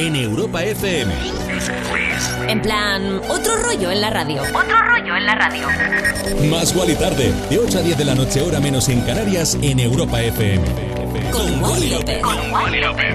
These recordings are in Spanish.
En Europa FM. En plan, otro rollo en la radio. Otro rollo en la radio. Más Wally tarde, de 8 a 10 de la noche, hora menos en Canarias, en Europa FM. Con Wally López.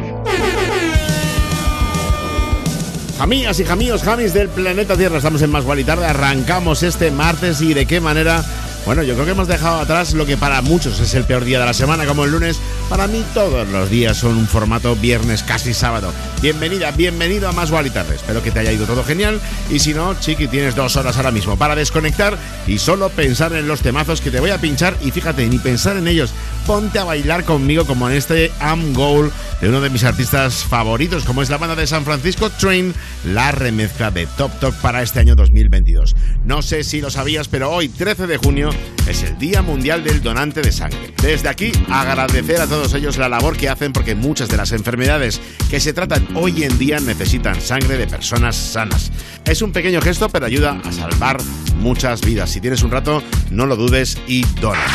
Amigas y jamíos, jamis del planeta Tierra, estamos en Más y Tarde, arrancamos este martes y de qué manera. Bueno, yo creo que hemos dejado atrás lo que para muchos es el peor día de la semana, como el lunes. Para mí todos los días son un formato viernes, casi sábado. Bienvenida, bienvenido a Más y. Espero que te haya ido todo genial. Y si no, chiqui, tienes dos horas ahora mismo para desconectar y solo pensar en los temazos que te voy a pinchar. Y fíjate, ni pensar en ellos. Ponte a bailar conmigo como en este Am Goal de uno de mis artistas favoritos, como es la banda de San Francisco Train, la remezcla de Top Top para este año 2022. No sé si lo sabías, pero hoy, 13 de junio, es el Día Mundial del Donante de Sangre. Desde aquí, agradecer a todos ellos la labor que hacen porque muchas de las enfermedades que se tratan hoy en día necesitan sangre de personas sanas. Es un pequeño gesto, pero ayuda a salvar muchas vidas. Si tienes un rato, no lo dudes y dona.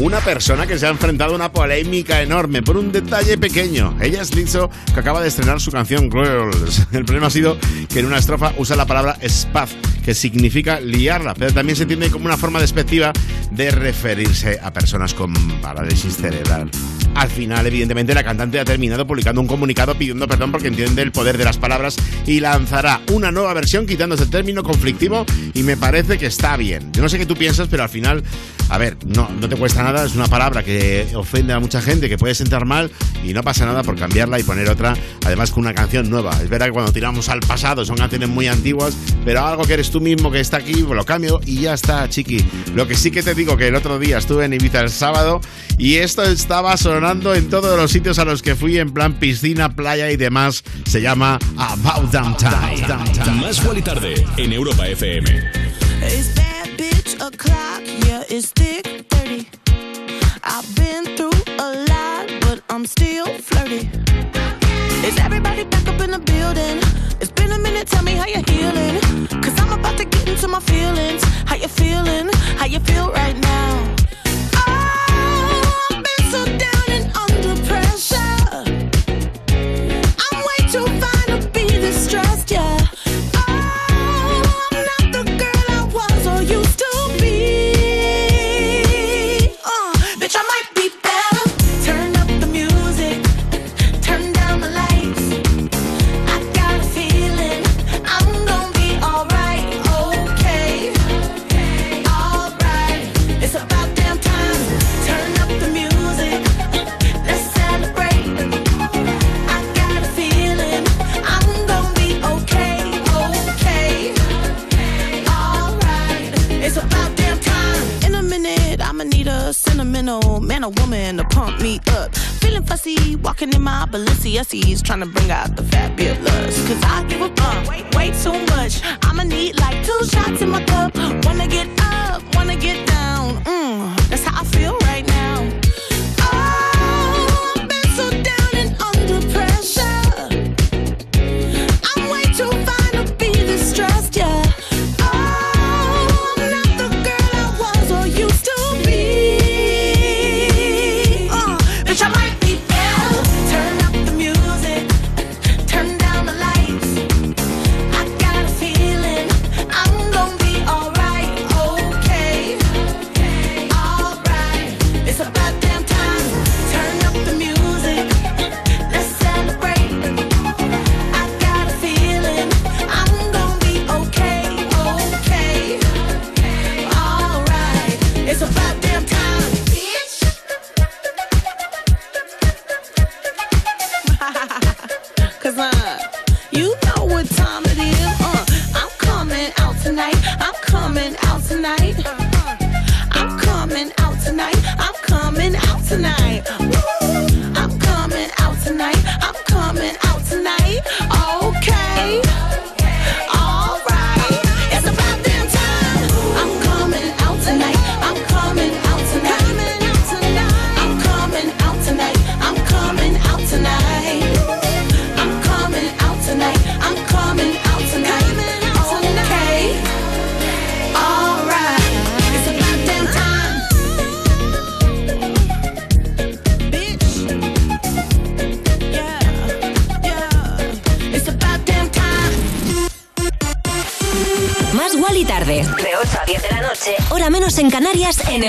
Una persona que se ha enfrentado a una polémica enorme por un detalle pequeño. Ella es Lizzo, que acaba de estrenar su canción Girls. El problema ha sido que en una estrofa usa la palabra spaz, que significa liarla, pero también se entiende como una forma despectiva de referirse a personas con parálisis cerebral. Al final, evidentemente, la cantante ha terminado publicando un comunicado pidiendo perdón porque entiende el poder de las palabras y lanzará una nueva versión quitándose el término conflictivo y me parece que está bien. Yo no sé qué tú piensas, pero al final, a ver, no, no te cuesta nada, es una palabra que ofende a mucha gente, que puede sentar mal y no pasa nada por cambiarla y poner otra, además con una canción nueva. Es verdad que cuando tiramos al pasado son canciones muy antiguas, pero algo que eres tú mismo que está aquí, lo cambio y ya está, chiqui. Lo que sí que te digo que el otro día estuve en Ibiza el sábado y esto estaba sonando en todos los sitios a los que fui en plan piscina, playa y demás. Se llama About Damn Time. Más y tarde en Europa FM. It's bad bitch o'clock, yeah, it's thick 30. I've been through a lot, but I'm still flirty. Is everybody back up in the building? It's been a minute, tell me how you're healing. Cause I'm about to get into my feelings. How you feeling? How you feel right now? Pressure. I'm way too fine to be distressed, yeah. A sentimental man or woman to pump me up. Feeling fussy, walking in my Balenciennes, trying to bring out the fabulous. Cause I give a fuck way, way too much. I'ma need like two shots in my cup. Wanna get up, wanna get down. Tonight.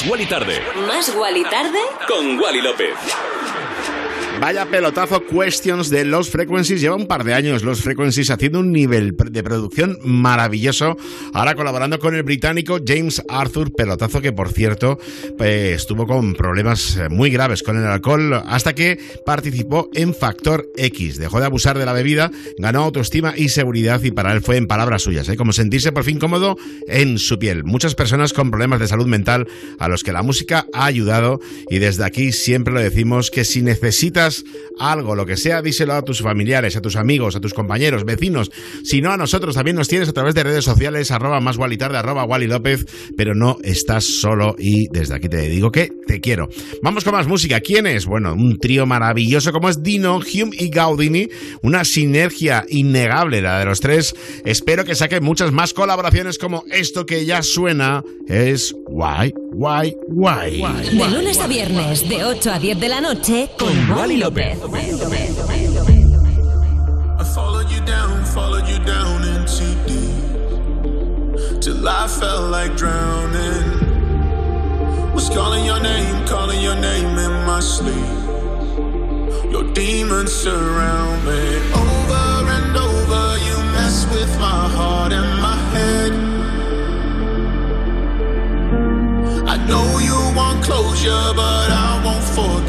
Más Wally Tarde. Más Wally Tarde con Wally López. Vaya pelotazo Questions de Los Frequencies. Lleva un par de años Los Frequencies haciendo un nivel de producción maravilloso. Ahora colaborando con el británico James Arthur. Pelotazo que, por cierto, pues, estuvo con problemas eh, muy graves con el alcohol hasta que participó en Factor X. Dejó de abusar de la bebida, ganó autoestima y seguridad y para él fue en palabras suyas, ¿eh? como sentirse por fin cómodo en su piel. Muchas personas con problemas de salud mental a los que la música ha ayudado y desde aquí siempre lo decimos que si necesitas algo, lo que sea, díselo a tus familiares, a tus amigos, a tus compañeros, vecinos. Si no, a nosotros también nos tienes a través de redes sociales, arroba más tarde, arroba Wally López, pero no estás solo y desde aquí te digo que te quiero. Vamos con más música. ¿Quién es? Bueno, un trío maravilloso como es Dino, Hume y Gaudini, una sinergia innegable la de los tres. Espero que saquen muchas más colaboraciones como esto que ya suena es Why, Why, Why. De lunes a viernes, de 8 a 10 de la noche, con Wally López. I followed you down, followed you down into deep. Till I felt like drowning. Was calling your name, calling your name in my sleep. Your demons surround me. Over and over, you mess with my heart and my head. I know you want closure, but I won't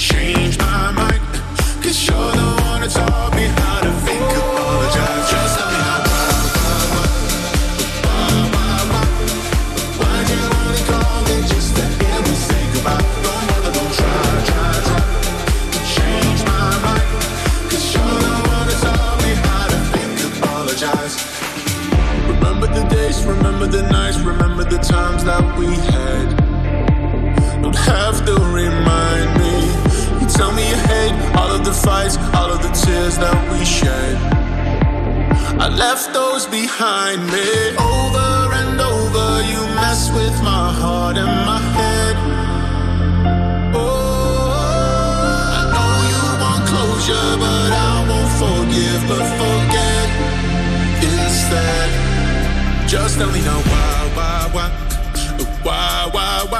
change my mind. Cause you're the one that taught me how to fake apologize. Just tell me why? Why'd you only call me just to hear me say goodbye? Don't bother, don't try, try, try to change my mind. Cause you're the one that taught me how to fake apologize. Remember the days, remember the nights, remember the times that we had. Don't have to remind tell me you hate all of the fights, all of the tears that we shed. I left those behind me. Over and over, you mess with my heart and my head. Oh, I know you want closure, but I won't forgive, but forget instead. Just tell me now why, why, why, why, why, why?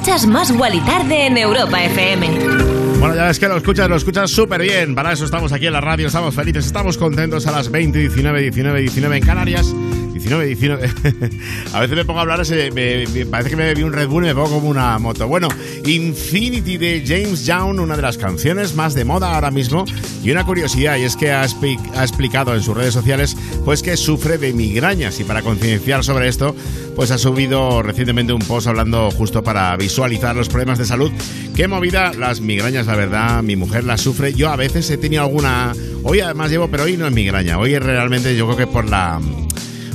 Escuchas Más y Tarde en Europa FM. Bueno, ya ves que lo escuchas, lo escuchas súper bien. Para eso estamos aquí en la radio, estamos felices, estamos contentos a las 20, 19, 19, 19 en Canarias. 19, 19. a veces me pongo a hablar, parece que me bebí un Red Bull y me pongo como una moto. Bueno, Infinity de James Young, una de las canciones más de moda ahora mismo. Y una curiosidad, y es que ha explicado en sus redes sociales pues que sufre de migrañas. Y para concienciar sobre esto, pues ha subido recientemente un post hablando justo para visualizar los problemas de salud. Qué movida las migrañas, la verdad. Mi mujer las sufre. Yo a veces he tenido alguna. Hoy además llevo, pero hoy no es migraña. Hoy es realmente, yo creo que por la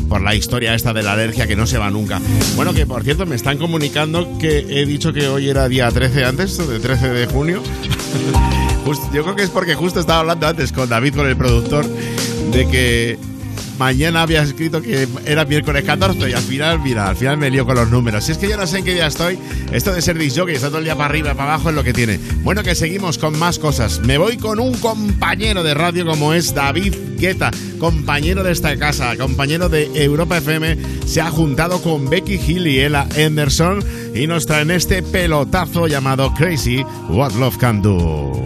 por la historia esta de la alergia que no se va nunca. Bueno, que por cierto me están comunicando que he dicho que hoy era día 13 antes, de 13 de junio. Yo creo que es porque justo estaba hablando antes con David, con el productor, de que mañana había escrito que era miércoles 14 y al final, mira, al final me lío con los números. Si es que yo no sé en qué día estoy, esto de ser disc jockey, está todo el día para arriba, para abajo es lo que tiene. Bueno, que seguimos con más cosas. Me voy con un compañero de radio como es David Guetta, compañero de esta casa, compañero de Europa FM, se ha juntado con Becky Hill y Ella Anderson y nos traen este pelotazo llamado Crazy What Love Can Do.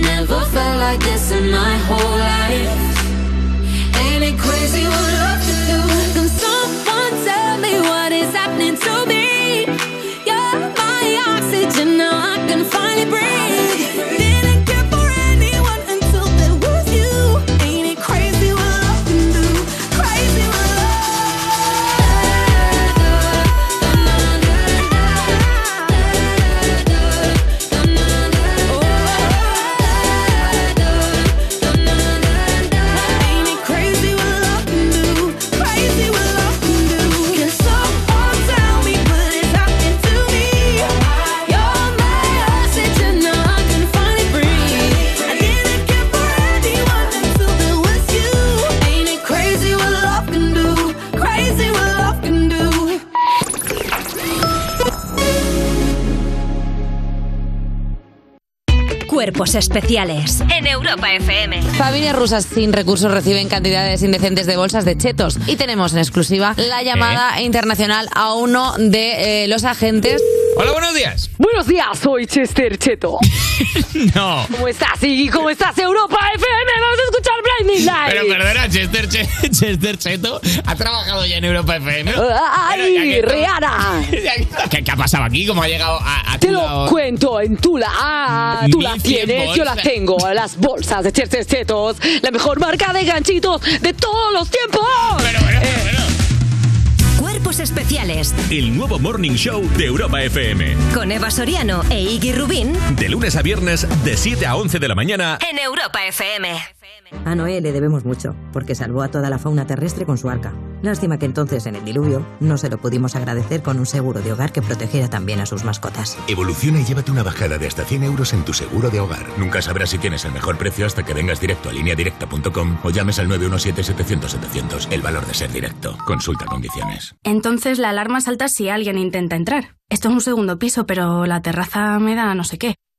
Never felt like this in my whole life. Ain't it crazy what love Cuerpos especiales en Europa FM. Familias rusas sin recursos reciben cantidades indecentes de bolsas de chetos. Y tenemos en exclusiva la llamada internacional a uno de eh, los agentes. Hola, buenos días. Buenos días, soy Chester Cheto. No. ¿Cómo estás, Iggy? ¿Cómo estás, Europa FM? Vamos a escuchar Pero perdona, Chester, Che- Chester Cheto ha trabajado ya en Europa FM. ¡Ay, Bueno, ya que- Rihanna! ¿Qué, qué ha pasado aquí? ¿Cómo ha llegado a, a Te lo lado? cuento en Tula. Ah, tú las 1100 tienes, yo las bolsas. tengo. Las bolsas de Chester Chetos. La mejor marca de ganchitos de todos los tiempos. Pero, bueno, pero, bueno. Cuerpos especiales El nuevo Morning Show de Europa FM. con Eva Soriano e Iggy Rubín De lunes a viernes, de 7 a 11 de la mañana. en Europa FM. A Noé le debemos mucho, porque salvó a toda la fauna terrestre con su arca. Lástima que entonces, en el diluvio, no se lo pudimos agradecer con un seguro de hogar que protegiera también a sus mascotas. Evoluciona y llévate una bajada de hasta 100 euros en tu seguro de hogar. Nunca sabrás si tienes el mejor precio hasta que vengas directo a lineadirecta.com o llames al 917-700-700. El valor de ser directo. Consulta condiciones. Entonces la alarma salta si alguien intenta entrar. Esto es un segundo piso, pero la terraza me da no sé qué.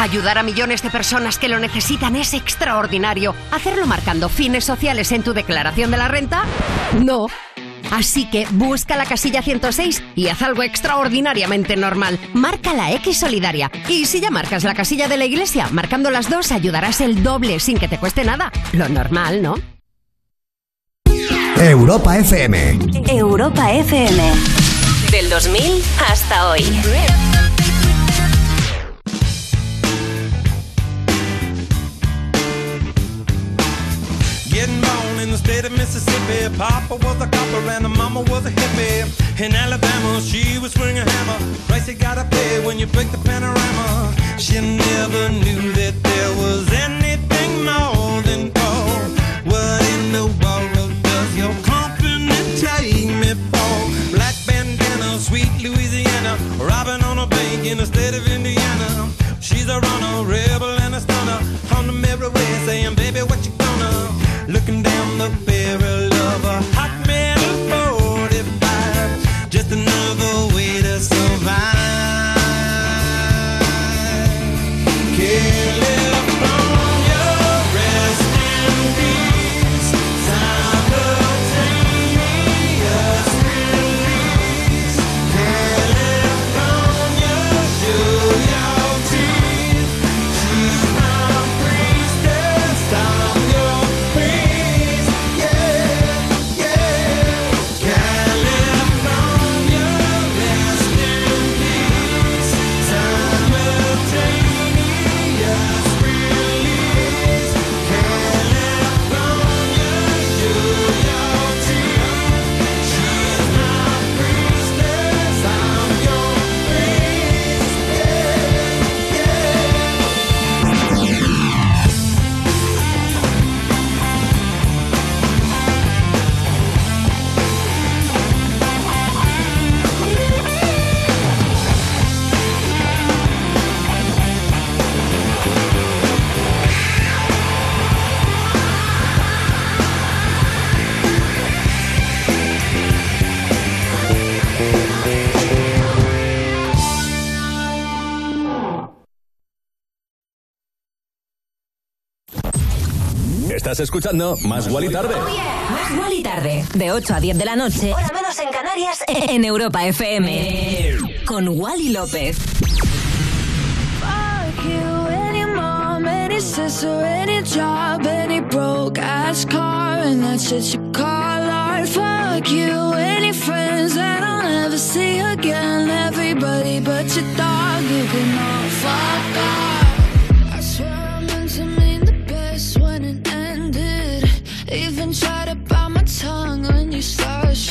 Ayudar a millones de personas que lo necesitan es extraordinario. ¿Hacerlo marcando fines sociales en tu declaración de la renta? No. Así que busca la casilla 106 y haz algo extraordinariamente normal. Marca la X solidaria. Y si ya marcas la casilla de la iglesia, marcando las dos ayudarás el doble sin que te cueste nada. Lo normal, ¿no? Europa FM. Europa FM. Del 2000 hasta hoy. Getting born in the state of Mississippi. Papa was a copper and mama was a hippie. In Alabama, she was swinging a hammer. Price you gotta pay when you break the panorama. She never knew that there was anything more than gold. What in the world does your company take me for? Black bandana, sweet Louisiana. Robbing on a bank in the state of Indiana. She's a runner, rebel and a stunner. On the mirror way saying, baby, Estás escuchando Más Guali Tarde. Más Guali y Tarde. De 8 a 10 de la noche. Hora menos en Canarias. En Europa FM. Con Wally López. Fuck you, any mom, any sister, any job, any broke ass car, and that's shit you call art. Fuck you, any friends that I'll never see again. Everybody but your dog, you can all fuck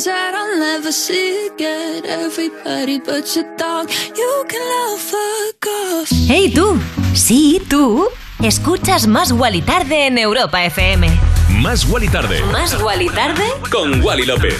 friends that I'll never see again. Everybody but your dog, you can all fuck off. Hey tú, sí tú, escuchas Más Guali Tarde en Europa FM. Más Guali Tarde. Más Guali Tarde Con Wally López.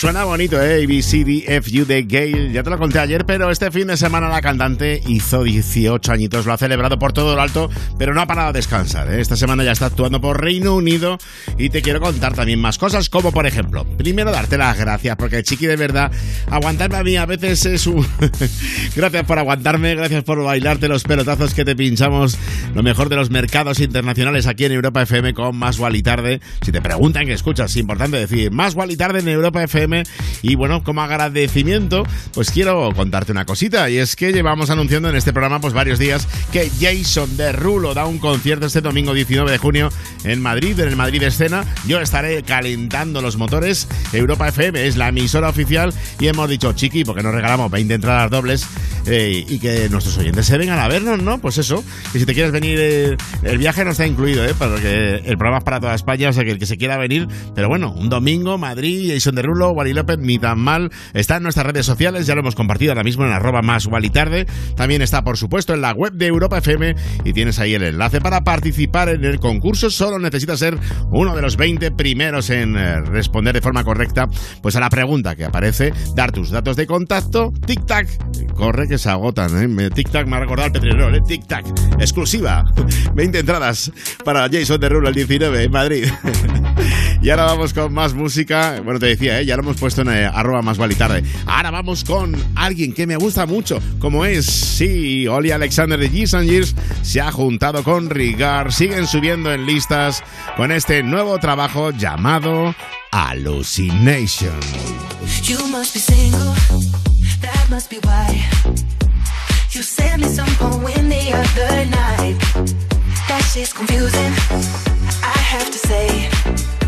Suena bonito, ¿eh? ABCDFU de Gale. Ya te lo conté ayer, pero este fin de semana la cantante hizo 18 añitos. Lo ha celebrado por todo lo alto, pero no ha parado a descansar. ¿eh? Esta semana ya está actuando por Reino Unido y te quiero contar también más cosas, como por ejemplo, primero darte las gracias, porque Chiqui, de verdad, aguantarme a mí a veces es un... gracias por aguantarme, gracias por bailarte los pelotazos que te pinchamos, lo mejor de los mercados internacionales aquí en Europa FM con Más Guali Tarde. Si te preguntan qué escuchas, es importante decir Más Guali Tarde en Europa FM y bueno, como agradecimiento, pues quiero contarte una cosita y es que llevamos anunciando en este programa pues varios días que Jason Derulo da un concierto este domingo 19 de junio en Madrid, en el Madrid Escena. Yo estaré calentando los motores. Europa FM es la emisora oficial y hemos dicho, chiqui, porque nos regalamos 20 entradas dobles eh, y que nuestros oyentes se vengan a vernos, ¿no? Pues eso, que si te quieres venir, eh, el viaje no está incluido, ¿eh? Porque el programa es para toda España, o sea que el que se quiera venir, pero bueno, un domingo, Madrid, Jason Derulo, Wally López, ni tan mal. Está en nuestras redes sociales, ya lo hemos compartido ahora mismo en arroba más Wally Tarde. También está, por supuesto, en la web de Europa FM y tienes ahí el enlace para participar en el concurso. Solo necesitas ser uno de los 20 primeros en eh, responder de forma correcta pues a la pregunta que aparece, dar tus datos de contacto, tic-tac, corre que se agotan, ¿eh? Tic-tac me ha recordado el Petrirol, ¿eh? Tic-tac, exclusiva, 20 entradas para Jason Derulo el 19 en Madrid. Y ahora vamos con más música. Bueno, te decía, ¿eh? ya lo hemos puesto en eh, arroba más vale tarde. Ahora vamos con alguien que me gusta mucho, como es, sí, Oli Alexander de Years and Years se ha juntado con Rigar. Siguen subiendo en listas con este nuevo trabajo llamado Hallucination. You must be single, that must be why You sent me some poem the other night. That shit's confusing. I have to say.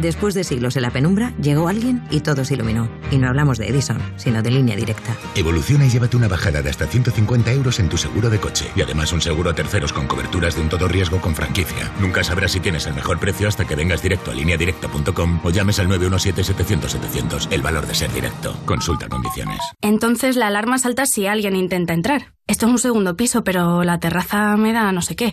Después de siglos en la penumbra, llegó alguien y todo se iluminó. Y no hablamos de Edison, sino de línea directa. Evoluciona y llévate una bajada de hasta 150 euros en tu seguro de coche. Y además un seguro a terceros con coberturas de un todo riesgo con franquicia. Nunca sabrás si tienes el mejor precio hasta que vengas directo a lineadirecta.com o llames al 917-700-700. El valor de ser directo. Consulta condiciones. Entonces la alarma salta si alguien intenta entrar. Esto es un segundo piso, pero la terraza me da no sé qué.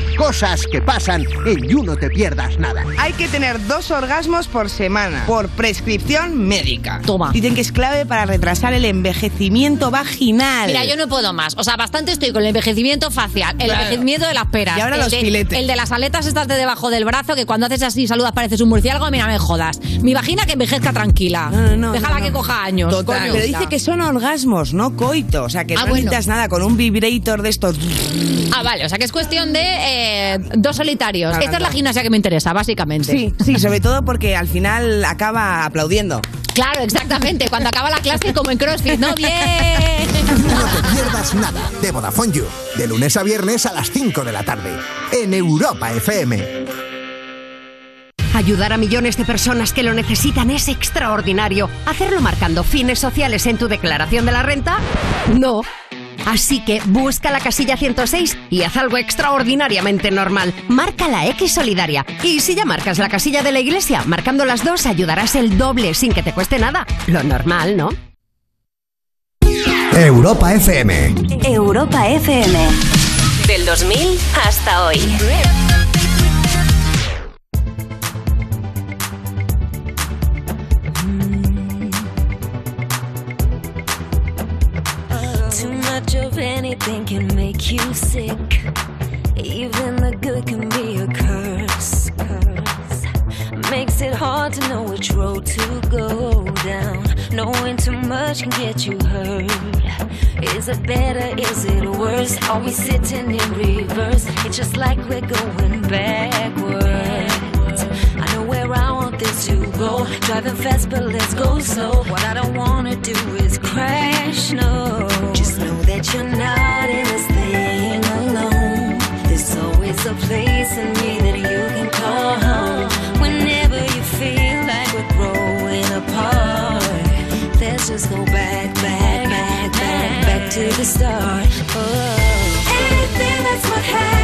Cosas que pasan en You No Te Pierdas Nada. Hay que tener dos orgasmos por semana, por prescripción médica. Toma. Dicen que es clave para retrasar el envejecimiento vaginal. Mira, yo no puedo más. O sea, bastante estoy con el envejecimiento facial, el Claro. envejecimiento de las peras. Y ahora el los de, filetes. El de las aletas estas de debajo del brazo, que cuando haces así saludas pareces un murciélago, mira, me jodas. Mi vagina que envejezca tranquila. Déjala no, que no. coja años. Total, coño. pero dice que son orgasmos, no coito. O sea, que Ah, no bueno. necesitas nada con un vibrator de estos. Ah, vale, o sea que es cuestión de eh, dos solitarios. Esta es la gimnasia que me interesa, básicamente. Sí, sí, sobre todo porque al final acaba aplaudiendo. Claro, exactamente. Cuando acaba la clase, como en CrossFit, ¿no? ¡Bien! No te pierdas nada de Vodafone You. De lunes a viernes a las 5 de la tarde. En Europa FM. Ayudar a millones de personas que lo necesitan es extraordinario. ¿Hacerlo marcando fines sociales en tu declaración de la renta? No. Así que busca la casilla 106 y haz algo extraordinariamente normal. Marca la X solidaria. Y si ya marcas la casilla de la iglesia, marcando las dos ayudarás el doble sin que te cueste nada. Lo normal, ¿no? Europa FM. Europa FM. Del 2000 hasta hoy. Anything can make you sick. Even the good can be a curse. curse. Makes it hard to know which road to go down. Knowing too much can get you hurt. Is it better? Is it worse? Are we sitting in reverse? It's just like we're going backwards. I know where I want this to go. Driving fast, but let's go slow. What I don't wanna do is crash. No, just know you're not in this thing alone. There's always a place in me that you can call home. Whenever you feel like we're apart, let's just go back, back, back, back, back to the start. Oh. Anything that's what happened,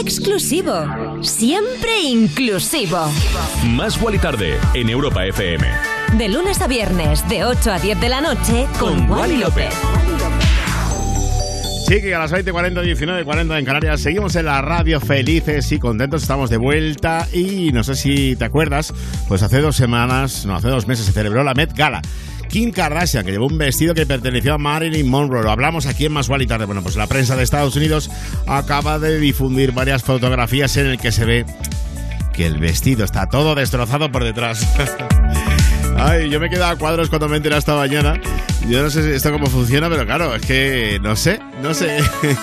exclusivo. Siempre inclusivo. Más y Tarde en Europa FM. De lunes a viernes, de 8 a 10 de la noche, con, Wally López. Sí, que a las 20.40, 19.40 en Canarias seguimos en la radio felices y contentos, estamos de vuelta y no sé si te acuerdas, pues hace dos semanas, no, hace dos meses se celebró la Met Gala. Kim Kardashian, que llevó un vestido que perteneció a Marilyn Monroe. Lo hablamos aquí en Más y Tarde. Bueno, pues la prensa de Estados Unidos acaba de difundir varias fotografías en el que se ve que el vestido está todo destrozado por detrás. Ay, yo me he quedado a cuadros cuando me enteré esta mañana. Yo no sé esto cómo funciona, pero claro, es que no sé, no sé.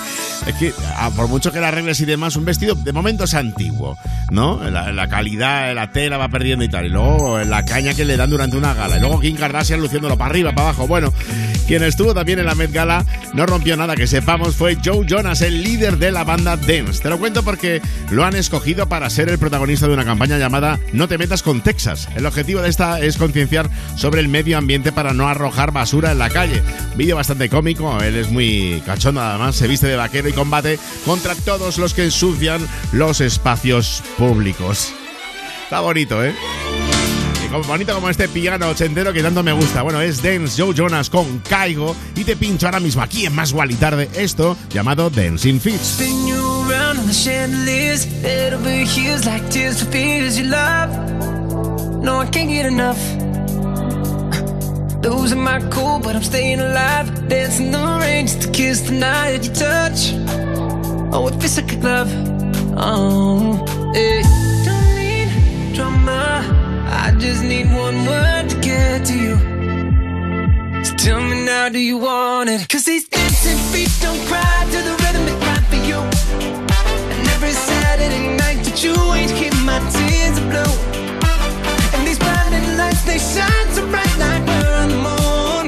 Es que, ah, por mucho que la arregles y demás, un vestido de momento es antiguo, ¿no? La, la calidad, la tela va perdiendo y tal. Y luego la caña que le dan durante una gala. Y luego Kim Kardashian luciéndolo para arriba, para abajo. Bueno, quien estuvo también en la Met Gala no rompió nada que sepamos fue Joe Jonas, el líder de la banda Dance. Te lo cuento porque lo han escogido para ser el protagonista de una campaña llamada No te metas con Texas. El objetivo de esta es concienciar sobre el medio ambiente para no arrojar basura en la calle. Vídeo bastante cómico, él es muy cachondo además, se viste de vaquero y combate contra todos los que ensucian los espacios públicos. Está bonito, ¿eh? Bonito como este piano ochentero que tanto me gusta. Bueno, es Dance Joe Jonas con Caigo y te pincho ahora mismo aquí en Más y Tarde esto llamado Dancing Feet. No, I can't get enough. I'm the rain to. Oh, it feels like a. Oh, drama. I just need one word to get to you. So tell me now, do you want it? Cause these dancing feet don't cry to the rhythm they cry for you. And every Saturday night that you ain't keep my tears are blue. And these blinding lights, they shine so bright like we're on the moon.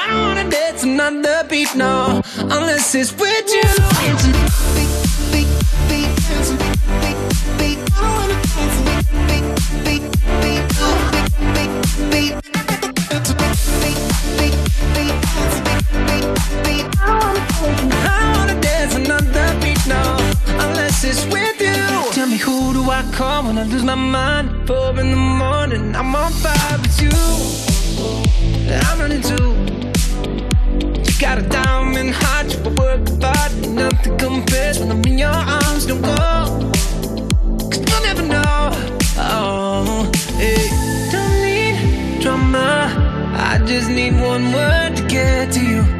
I don't wanna dance another beat, no, unless it's with you. Dancing, beat, beat, beat, dancing, beat, beat, beat. I don't wanna dance, I wanna dance another beat now, unless it's with you. Tell me who do I call when I lose my mind? Four in the morning, I'm on fire with you. I'm running too. You got a diamond heart, you work hard, nothing compares when I'm in your arms. Don't go, cause you'll never know. Oh, hey. Don't need drama, I just need one word to get to you.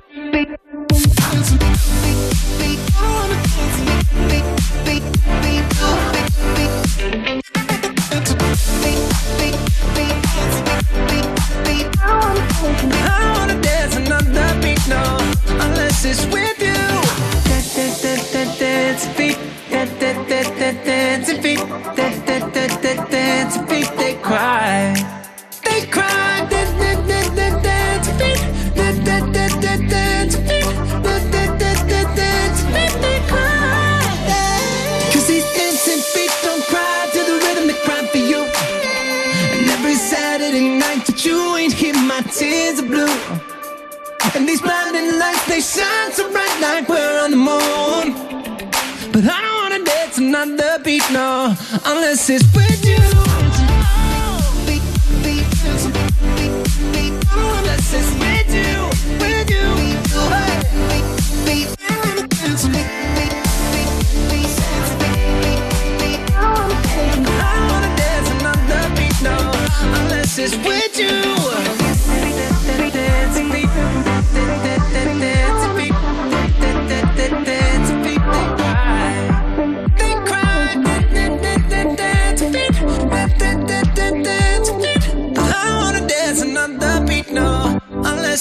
No, unless it's with.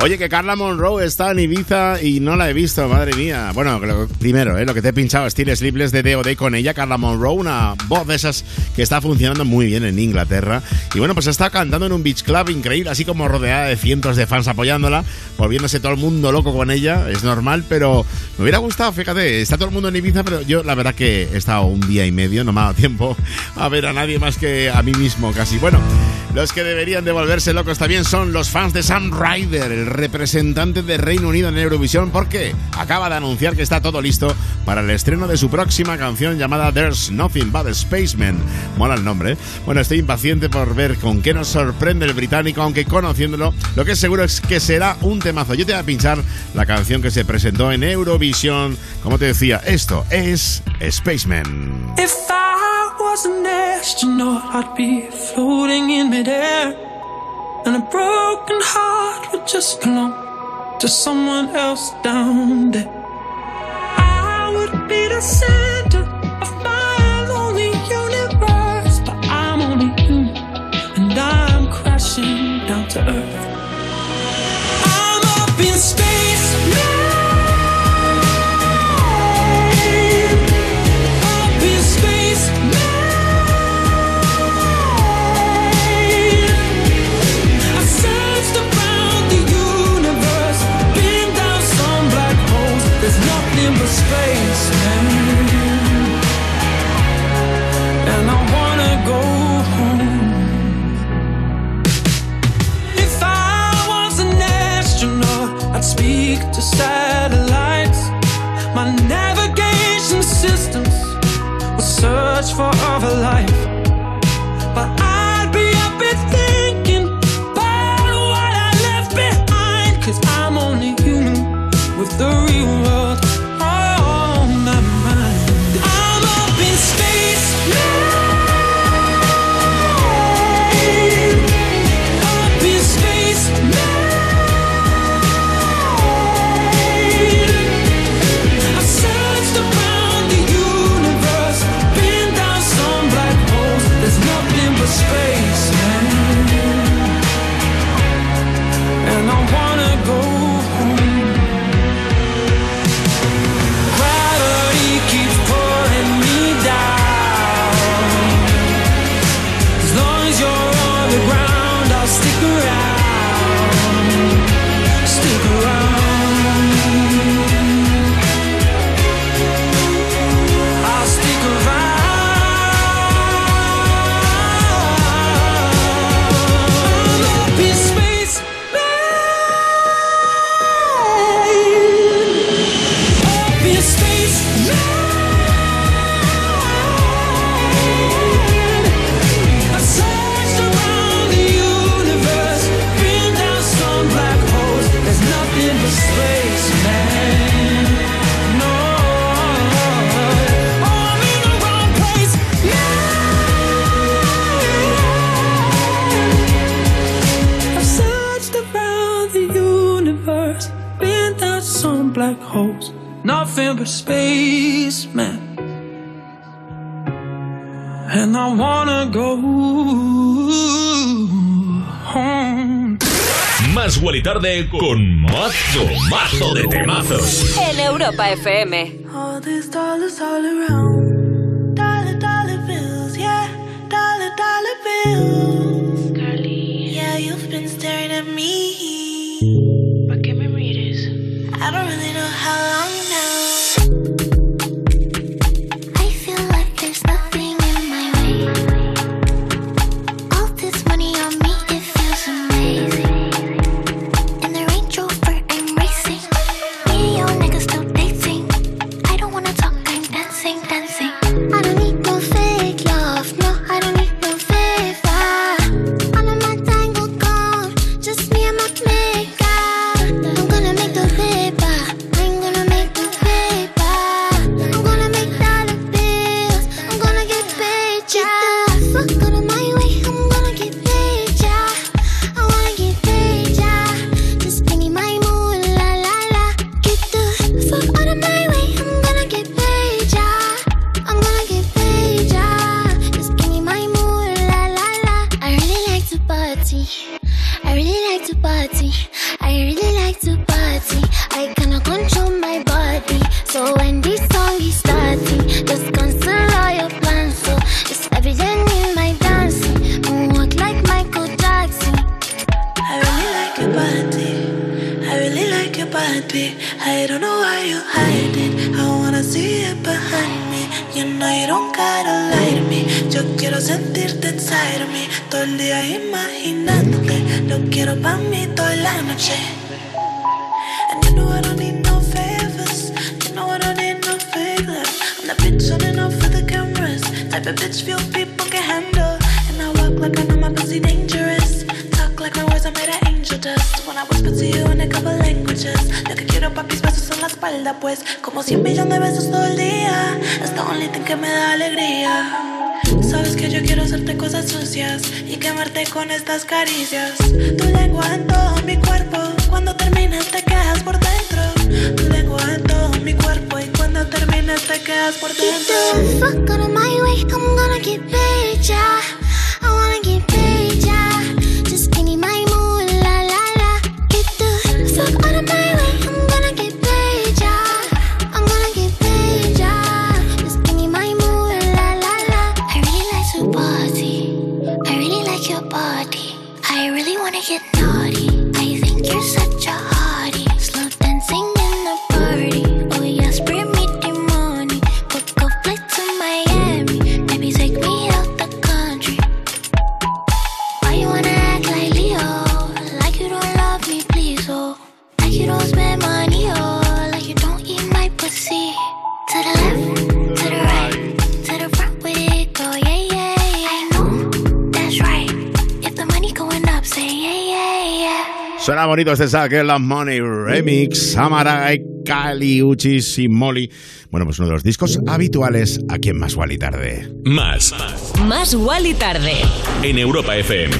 Oye, que Carla Monroe está en Ibiza y no la he visto, madre mía. Bueno, primero, eh, lo que te he pinchado, Steel Sleepless de D.O.D. con ella, Carla Monroe, una voz de esas que está funcionando muy bien en Inglaterra. Y bueno, pues está cantando en un beach club increíble, así como rodeada de cientos de fans apoyándola, volviéndose todo el mundo loco con ella, es normal, pero me hubiera gustado, fíjate, está todo el mundo en Ibiza, pero yo la verdad que he estado un día y medio, no me ha dado tiempo a ver a nadie más que a mí mismo casi. Bueno los que deberían de volverse locos también son los fans de Sam Ryder, el representante de Reino Unido en Eurovisión, porque acaba de anunciar que está todo listo para el estreno de su próxima canción llamada There's Nothing But Spaceman. Mola el nombre. ¿eh? Bueno, estoy impaciente por ver con qué nos sorprende el británico, aunque conociéndolo, lo que es seguro es que será un temazo. Yo te voy a pinchar la canción que se presentó en Eurovisión. Como te decía, esto es Spaceman. If I was an astronaut, I'd floating in midair. And a broken heart would just belong to someone else down there. I would be the center I wanna go home. Más Wally Tarde con mazo, mazo de temazos. En Europa FM. All these dollars all around. Pues. Como 100 millones de besos todo el día. Es only thing que me da hacerte cosas sucias y quemarte con estas caricias. Tu lengua en todo mi cuerpo. Cuando termines te quedas por dentro. Tu lengua en todo mi cuerpo y cuando termines te quedas por dentro. Fuck out of my way, I'm gonna get. Bonito este Saque Love Money Remix, Amarai, Kali, Uchis y Molly. Bueno, pues uno de los discos habituales aquí en Más Gual y Tarde. Más. Más Wally tarde. En Europa FM.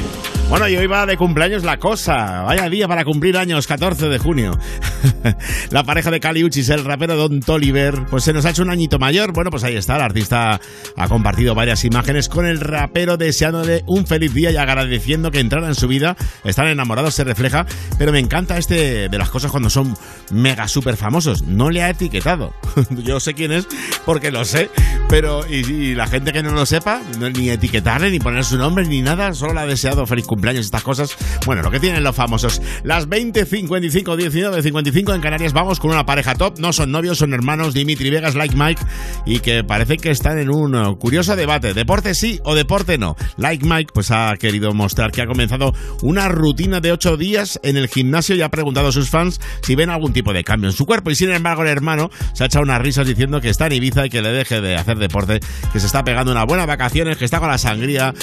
Bueno, y hoy va de cumpleaños la cosa. Vaya día para cumplir años, 14 de junio. la pareja de Cali Uchis, el rapero Don Toliver, pues se nos ha hecho un añito mayor. Bueno, pues ahí está, el artista ha compartido varias imágenes con el rapero deseándole un feliz día y agradeciendo que entrara en su vida. Están enamorados, se refleja, pero me encanta este de las cosas cuando son mega super famosos. No le ha etiquetado. Yo sé quién es porque lo sé, pero y, la gente que no lo sepa, no, ni etiquetarle, ni poner su nombre, ni nada, solo le ha deseado feliz cumpleaños, estas cosas. Bueno, lo que tienen los famosos. Las 20, 55, 19, 55 en Canarias, vamos con una pareja top. No son novios, son hermanos, Dimitri Vegas, Like Mike, y que parece que están en un uh, curioso debate. ¿Deporte sí o deporte no? Like Mike, pues ha querido mostrar que ha comenzado una rutina de 8 días en el gimnasio y ha preguntado a sus fans si ven algún tipo de cambio en su cuerpo. Y sin embargo, el hermano se ha echado unas risas diciendo que está en Ibiza y que le deje de hacer deporte, que se está pegando unas buenas vacaciones, que está con la sangría.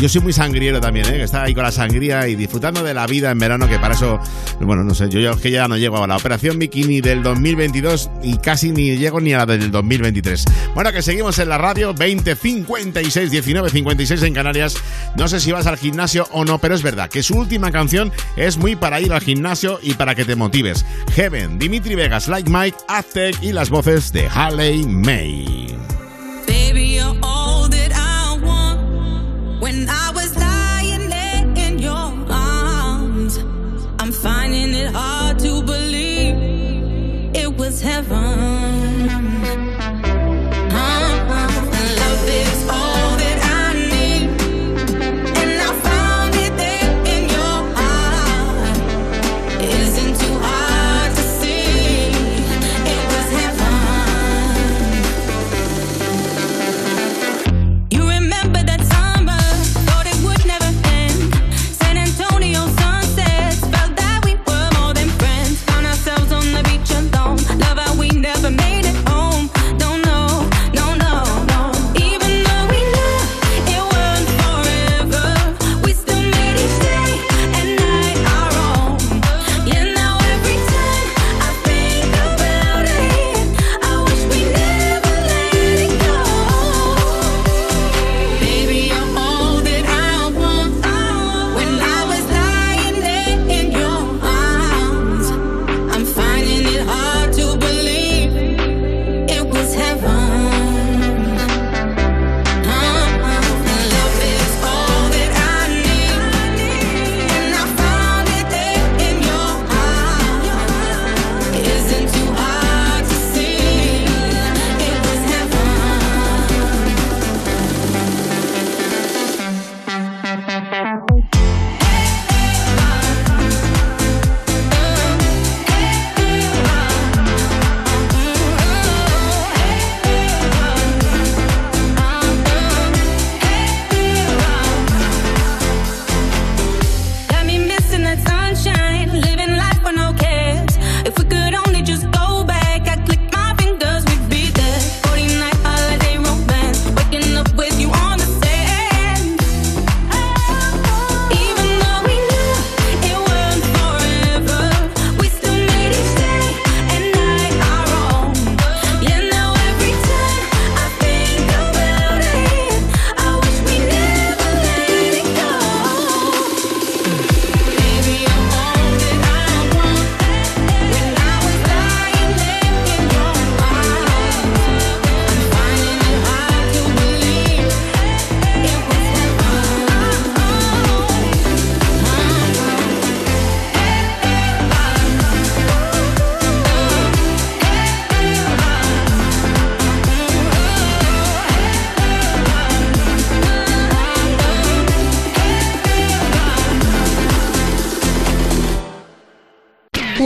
Yo soy muy sangriero también, ¿eh? que está ahí con la sangría y disfrutando de la vida en verano, que para eso, bueno, no sé, yo, yo que ya no llego a la operación bikini del 2022 y casi ni llego ni a la del 2023. Bueno, que seguimos en la radio, 20, 56, 19, 56 en Canarias. No sé si vas al gimnasio o no, pero es verdad que su última canción es muy para ir al gimnasio y para que te motives. Heaven, Dimitri Vegas, Like Mike, Aztec y las voces de Haley May.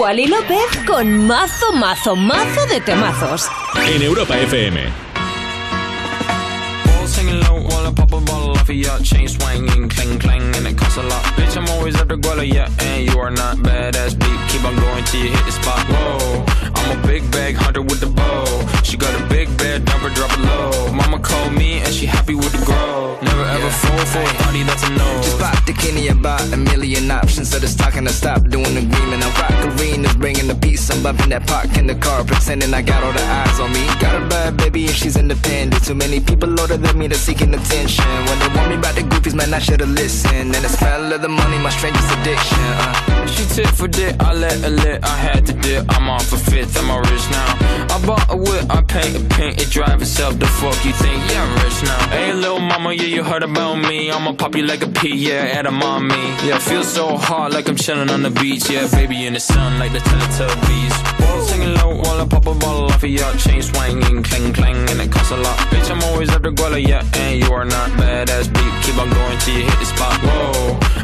Wally López con mazo, mazo, mazo de temazos. En Europa FM. Chain swinging, clang clang, and it costs a lot. Bitch, I'm always at the guala, yeah, and you are not badass beat. Keep on going till you hit the spot. Whoa, I'm a big bag hunter with the bow. She got a big bed, number drop it low. Mama called me and she happy with ever fall for a party that's a no. Just pop the Kenny about a million options. So just talking to stop doing agreement. I rock arenas, bringing the. I'm that park in the car, pretending I got all the eyes on me. Got a bad baby and she's independent. Too many people older than me that's seeking attention. When they want me about the groupies, man, I should've listened. And the smell of the money, my strangest addiction. Uh. She tit for dick, I let her lit. I had to dip, I'm off a fifth, I'm a rich now. I bought a whip, I paint a paint, it drive itself. The fuck you think? Yeah, I'm rich now. Hey, little mama, yeah, you heard about me. I'ma pop you like a pea, yeah, at a mommy. Yeah, feel so hot like I'm chilling on the beach. Yeah, baby in the sun like the Teletubbies. Ball singing low while I pop a bottle off of ya. Chain swinging, clang clang, and it costs a lot. Bitch, I'm always at the guala, yeah, and you are not badass beat. Keep on going till you hit the spot. Whoa,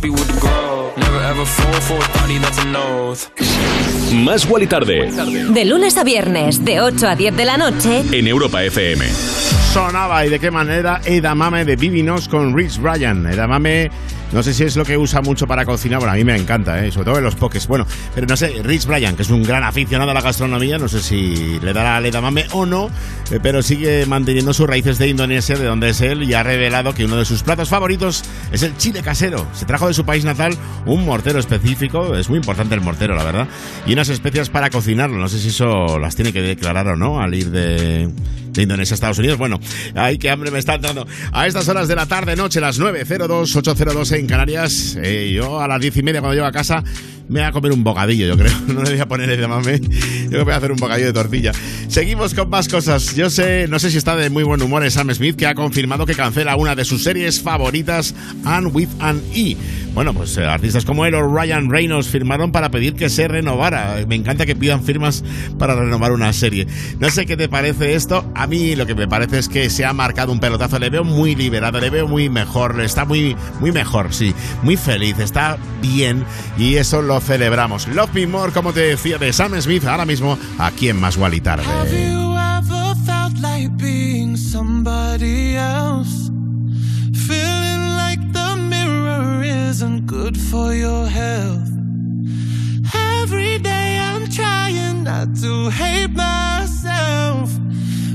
with the grow. Never ever fall for a that's. Más Wally tarde. De lunes a viernes, de 8 a 10 de la noche. En Europa FM. Sonaba y de qué manera Edamame de Vivinos con Rich Bryan. Edamame, no sé si es lo que usa mucho para cocinar, bueno, a mí me encanta, ¿eh? sobre todo en los pokés. Bueno, pero no sé, Rich Bryan, que es un gran aficionado a la gastronomía, no sé si le dará al Edamame o no, eh, pero sigue manteniendo sus raíces de Indonesia, de donde es él, y ha revelado que uno de sus platos favoritos es el chile casero. Se trajo de su país natal un mortero específico, es muy importante el mortero, la verdad, y unas especias para cocinarlo. No sé si eso las tiene que declarar o no al ir de, Indonesia Estados Unidos. Bueno, ay, qué hambre me está dando. A estas horas de la tarde, noche, las 9.02, 8.02 en Canarias, eh, yo a las 10 y media cuando llego a casa me voy a comer un bocadillo, yo creo. No le voy a poner el mame. Yo voy a hacer un bocadillo de tortilla. Seguimos con más cosas. Yo sé, no sé si está de muy buen humor Sam Smith, que ha confirmado que cancela una de sus series favoritas, Anne with an E. Bueno, pues eh, artistas como él o Ryan Reynolds firmaron para pedir que se renovara. Me encanta que pidan firmas para renovar una serie. No sé qué te parece esto. A mí lo que me parece es que se ha marcado un pelotazo. Le veo muy liberado, le veo muy mejor. Está muy, muy mejor, sí. Muy feliz, está bien. Y eso lo celebramos. Love Me More, como te decía, de Sam Smith, ahora mismo aquí en Más y Tarde. Every myself.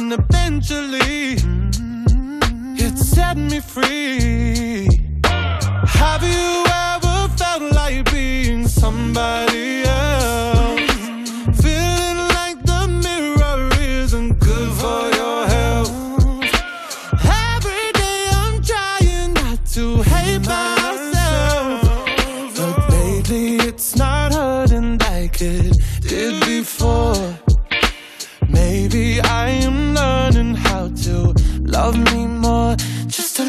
and eventually mm-hmm. it set me free. Have you ever felt like being somebody else? Feeling like the mirror isn't good for your health. Every day I'm trying not to hate myself. But lately it's not hurting like it did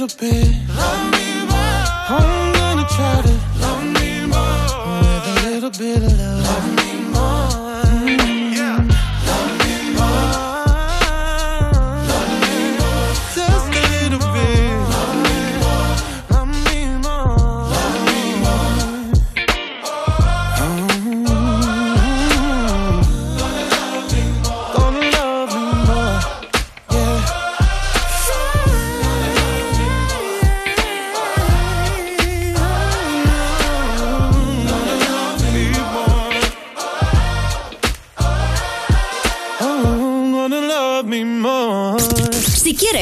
Little bit. Love me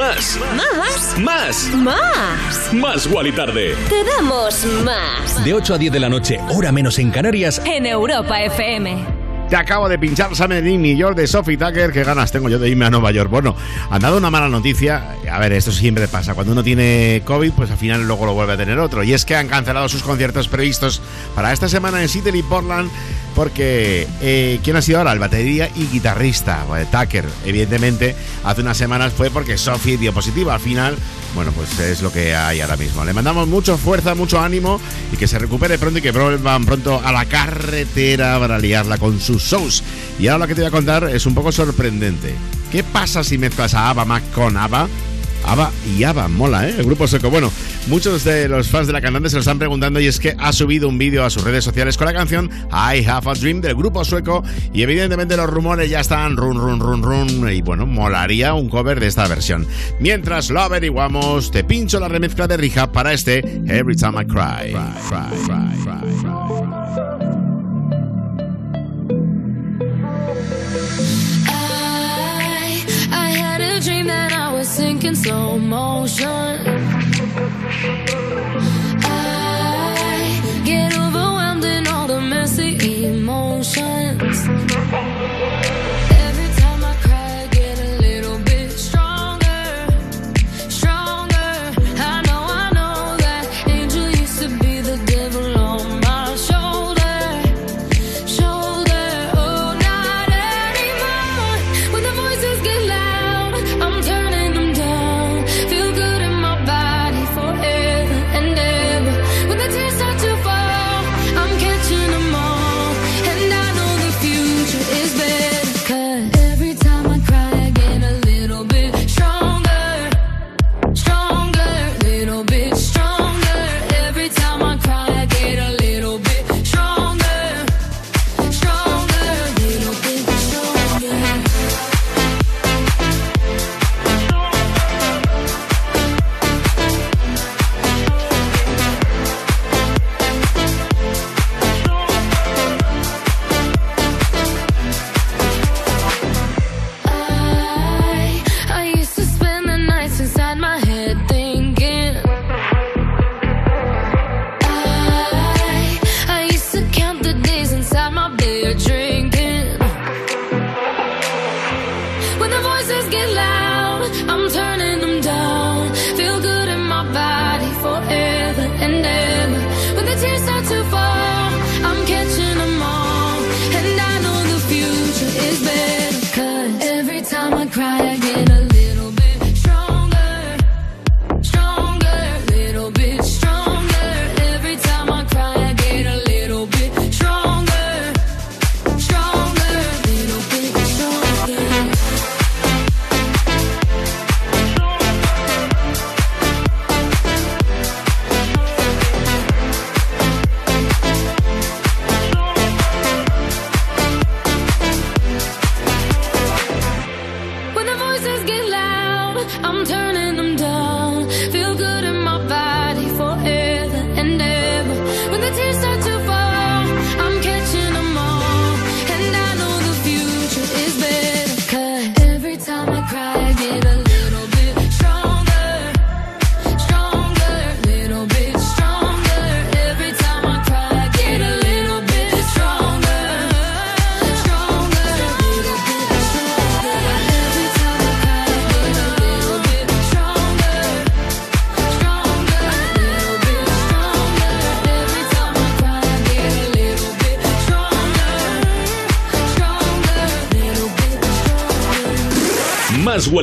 Más. Más. Más. Más. Más Wally Tarde. Te damos más. De 8 a 10 de la noche, hora menos en Canarias. En Europa FM. Te acabo de pinchar Summer in New York de Sophie Tucker. ¿Qué ganas tengo yo de irme a Nueva York? Bueno, han dado una mala noticia. A ver, esto siempre pasa. Cuando uno tiene COVID, pues al final luego lo vuelve a tener otro. Y es que han cancelado sus conciertos previstos para esta semana en Seattle y Portland porque eh, ¿quién ha sido ahora? El batería y guitarrista, eh, Tucker, evidentemente, hace unas semanas fue porque Sophie dio positiva. Al final, bueno, pues es lo que hay ahora mismo. Le mandamos mucho fuerza, mucho ánimo y que se recupere pronto y que vuelvan pronto a la carretera para liarla con sus shows. Y ahora lo que te voy a contar es un poco sorprendente. ¿Qué pasa si mezclas a Ava Mac con Ava? Ava y Ava, mola, ¿eh? El grupo sueco. Bueno, muchos de los fans de la cantante se lo están preguntando y es que ha subido un vídeo a sus redes sociales con la canción I Have a Dream del grupo sueco y evidentemente los rumores ya están run, run, run, run y bueno, molaría un cover de esta versión. Mientras lo averiguamos, te pincho la remezcla de Rija para este Every Time I Cry. cry a dream that I was sinking slow motion. I get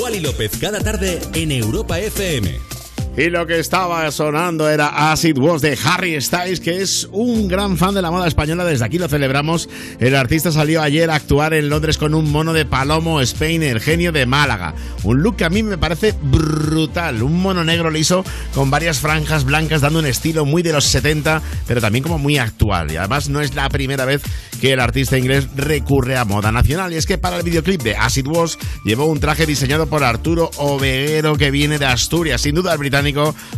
Wally López cada tarde en Europa FM. Y lo que estaba sonando era Acid Was de Harry Styles, que es un gran fan de la moda española. Desde aquí lo celebramos. El artista salió ayer a actuar en Londres con un mono de Palomo Spain, el genio de Málaga. Un look que a mí me parece brutal. Un mono negro liso con varias franjas blancas, dando un estilo muy de los 70, pero también como muy actual. Y además no es la primera vez que el artista inglés recurre a moda nacional. Y es que para el videoclip de Acid Was llevó un traje diseñado por Arturo Oveguero, que viene de Asturias. Sin duda, el británico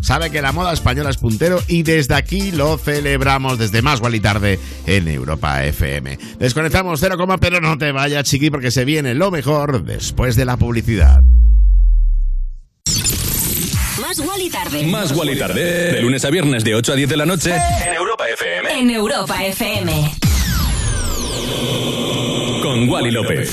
sabe que la moda española es puntero y desde aquí lo celebramos desde más y tarde en Europa FM. Desconectamos 0, pero no te vayas, chiqui, porque se viene lo mejor después de la publicidad. Más Wally tarde. Más Wally tarde. De lunes a viernes de 8 a 10 de la noche en Europa FM. En Europa FM. Con Wally López.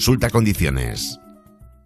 Consulta condiciones.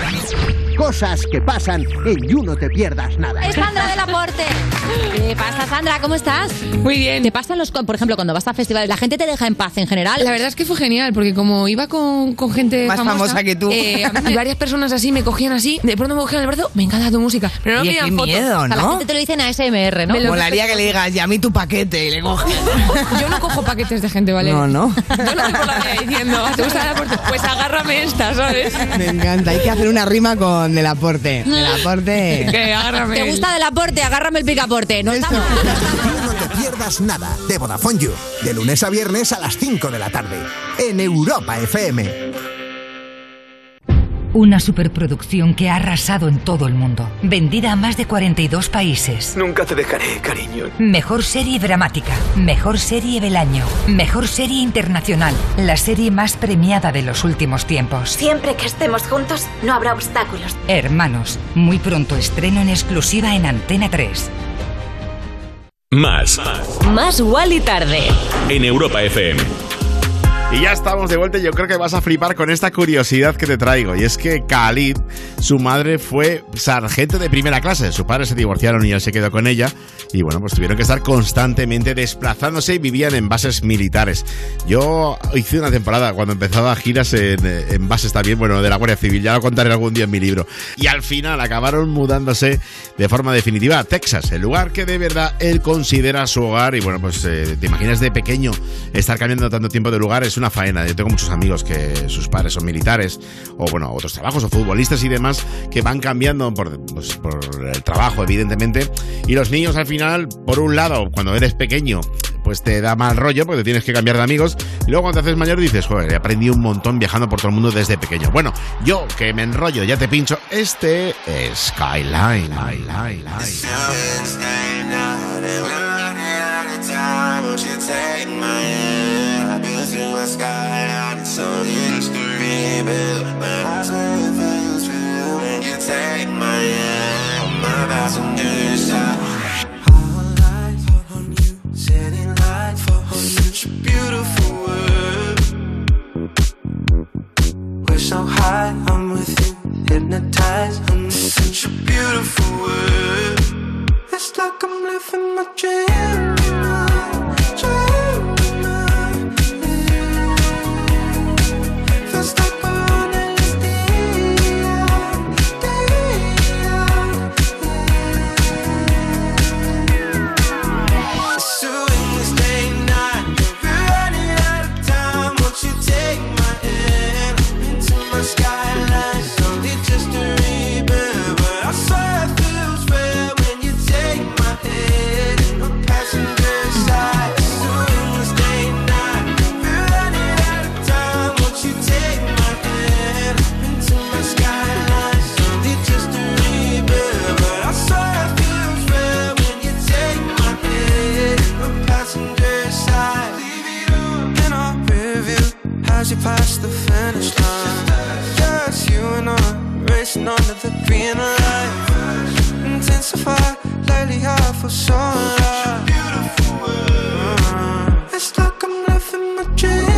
Thank you. Cosas que pasan en You No Te Pierdas Nada. Es Sandra del Aporte. ¿Qué pasa, Sandra? ¿Cómo estás? Muy bien. ¿Te pasan los, por ejemplo, cuando vas a festivales, la gente te deja en paz en general? La verdad es que fue genial, porque como iba con, con gente Más famosa que tú. eh, y varias personas así me cogían así, de pronto me cogían el brazo, me encanta tu música. Pero no me qué fotos. miedo, O sea, la ¿no? gente Te lo dicen a SMR, ¿no? Me lo- Molaría que le digas, ya a mí tu paquete y le coges. Yo no cojo paquetes de gente, ¿vale? No, no. Yo no por la vida diciendo, ¿te gusta el aporte? Pues agárrame esta, ¿sabes? Me encanta, hay que hacer una rima con el aporte. El aporte. Que agárrame. ¿Te gusta del aporte? Agárrame el picaporte. No estamos. No Te Pierdas Nada de Vodafone You. De lunes a viernes a las 5 de la tarde. En Europa FM. Una superproducción que ha arrasado en todo el mundo. Vendida a más de 42 países. Nunca te dejaré, cariño. Mejor serie dramática. Mejor serie del año. Mejor serie internacional. La serie más premiada de los últimos tiempos. Siempre que estemos juntos, no habrá obstáculos. Hermanos. Muy pronto estreno en exclusiva en Antena 3. Más Más Wally tarde. en Europa FM. Y ya estamos de vuelta yo creo que vas a flipar con esta curiosidad que te traigo. Y es que Khalid, su madre fue sargento de primera clase. Sus padres se divorciaron y él se quedó con ella. Y bueno, pues tuvieron que estar constantemente desplazándose y vivían en bases militares. Yo hice una temporada cuando empezaba giras en, en bases también, bueno, de la Guardia Civil. Ya lo contaré algún día en mi libro. Y al final acabaron mudándose de forma definitiva a Texas, el lugar que de verdad él considera su hogar. Y bueno, pues eh, te imaginas de pequeño estar cambiando tanto tiempo de lugar, es una faena. Yo tengo muchos amigos que sus padres son militares, o bueno, otros trabajos, o futbolistas y demás, que van cambiando por, pues, por el trabajo, evidentemente. Y los niños al final, por un lado, cuando eres pequeño, pues te da mal rollo porque tienes que cambiar de amigos. Y luego cuando te haces mayor dices, joder, he aprendido un montón viajando por todo el mundo desde pequeño. Bueno, yo que me enrollo, ya te pincho, este es Skyline. Skyline. Setting light for such a beautiful world. We're so high, I'm with you, hypnotized. I'm in such a beautiful world. It's like I'm living my dream. dream. Pass the finish line, yes, you and I racing under the green light. Intensify, lately I feel so alive. It's like I'm living my. Dream.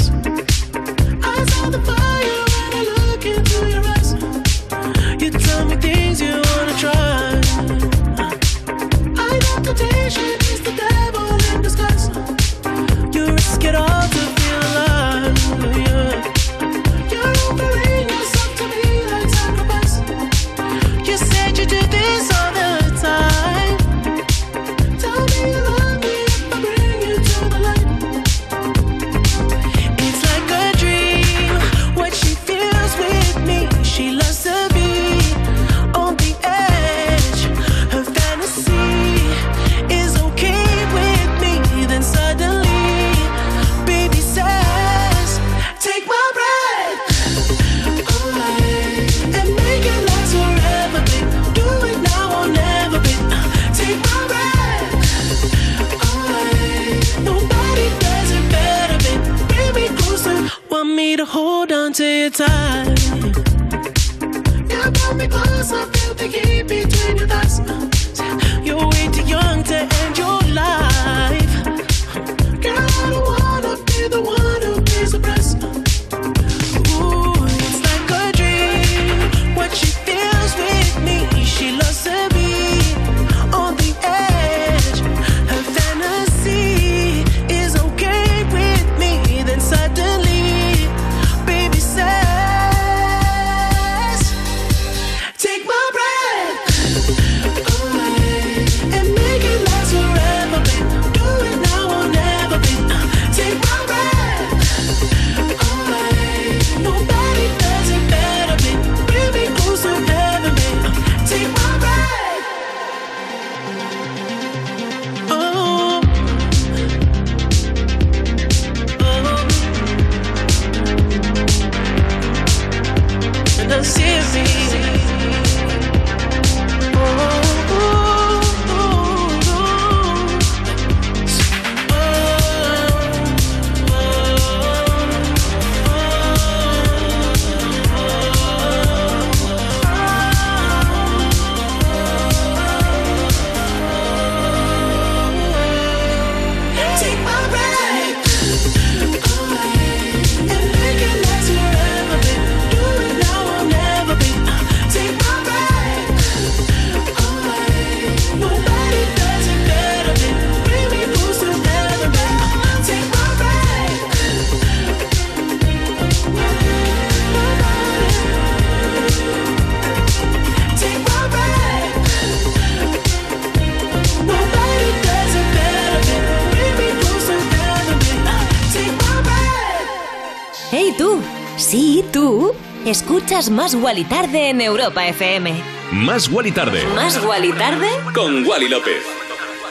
Escuchas Más Guali Tarde en Europa FM. Más Wally Tarde. Más Guali Tarde Con Wally López.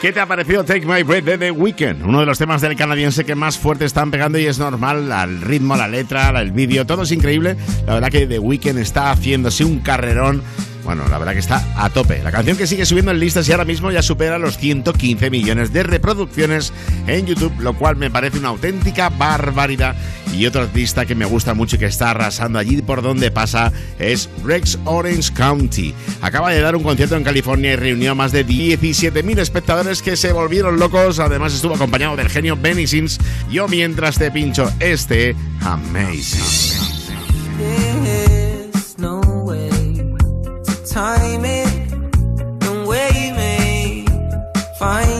¿Qué te ha parecido Take My Breath de The Weeknd? Uno de los temas del canadiense que más fuerte están pegando y es normal, al ritmo, la letra, el vídeo, todo es increíble. La verdad que The Weeknd está haciéndose un carrerón. Bueno, la verdad que está a tope. La canción que sigue subiendo en listas y ahora mismo ya supera los 115 millones de reproducciones en YouTube, lo cual me parece una auténtica barbaridad. Y otro artista que me gusta mucho y que está arrasando allí por donde pasa es Rex Orange County. Acaba de dar un concierto en California y reunió a más de 17.000 espectadores que se volvieron locos. Además estuvo acompañado del genio Benny Sims. Yo mientras te pincho este Amazing. There's no way to time it, no way you may find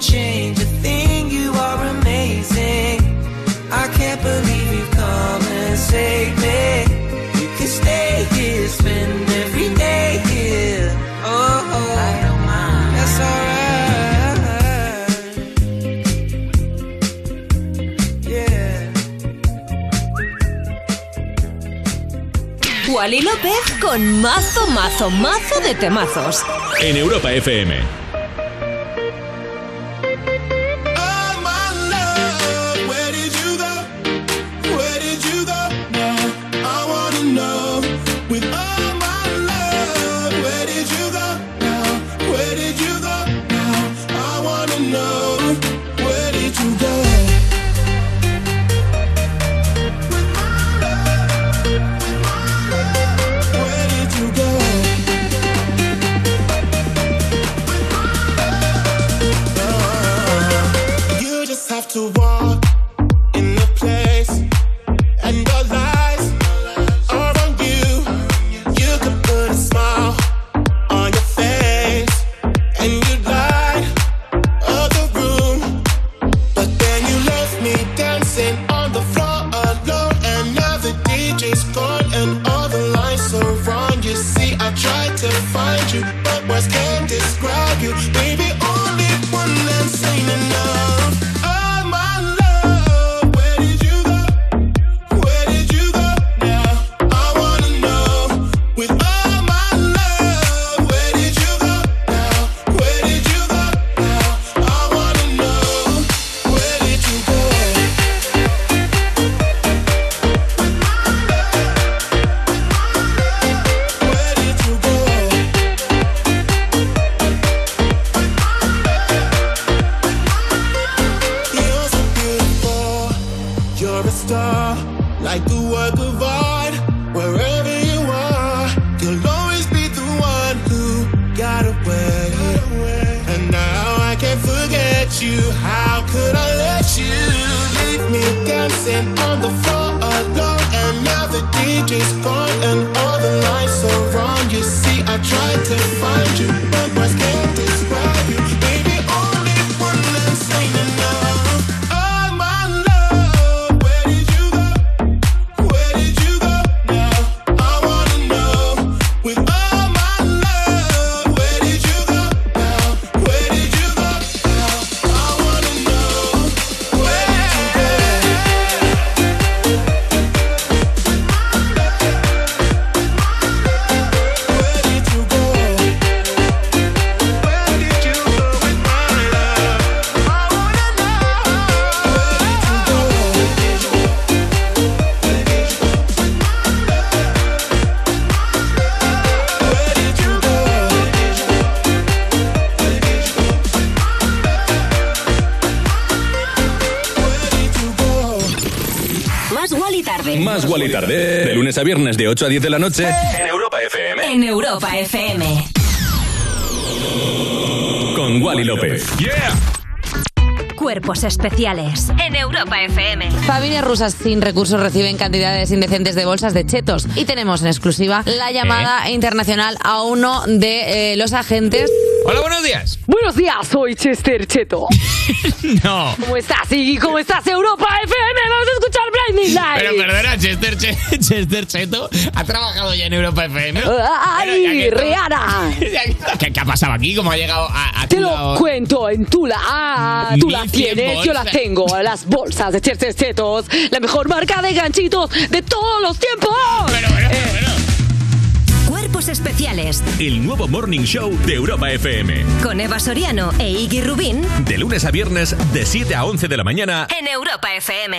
Change a thing, you are amazing. I can't believe you've come and saved me. We can stay here, spend every day here. Oh, oh. I don't mind. That's alright. Yeah. Wally López con mazo, mazo, mazo de temazos. En Europa FM. A viernes de 8 a 10 de la noche. En Europa FM. En Europa FM. Con Wally López. Yeah. Cuerpos especiales. En Europa FM. Familias rusas sin recursos reciben cantidades indecentes de bolsas de chetos. Y tenemos en exclusiva la llamada internacional a uno de eh, los agentes. Hola, buenos días. Buenos días, soy Chester Cheto. No. ¿Cómo estás, Iggy? ¿Cómo estás, Europa FM? Pero perdona, Chester, Che- Chester Cheto ha trabajado ya en Europa FM. ¡Ay, Pero que- Rihanna! ¿Qué, qué ha pasado aquí? ¿Cómo ha llegado a, a Te tu lo lado? cuento en Tula. Ah, tú la 1100 tienes, yo la tengo. Las bolsas de Chester Chetos. La mejor marca de ganchitos de todos los tiempos. Eh, Cuerpos especiales. El nuevo Morning Show de Europa FM. Con Eva Soriano e Iggy Rubín. De lunes a viernes, de 7 a 11 de la mañana. En Europa FM.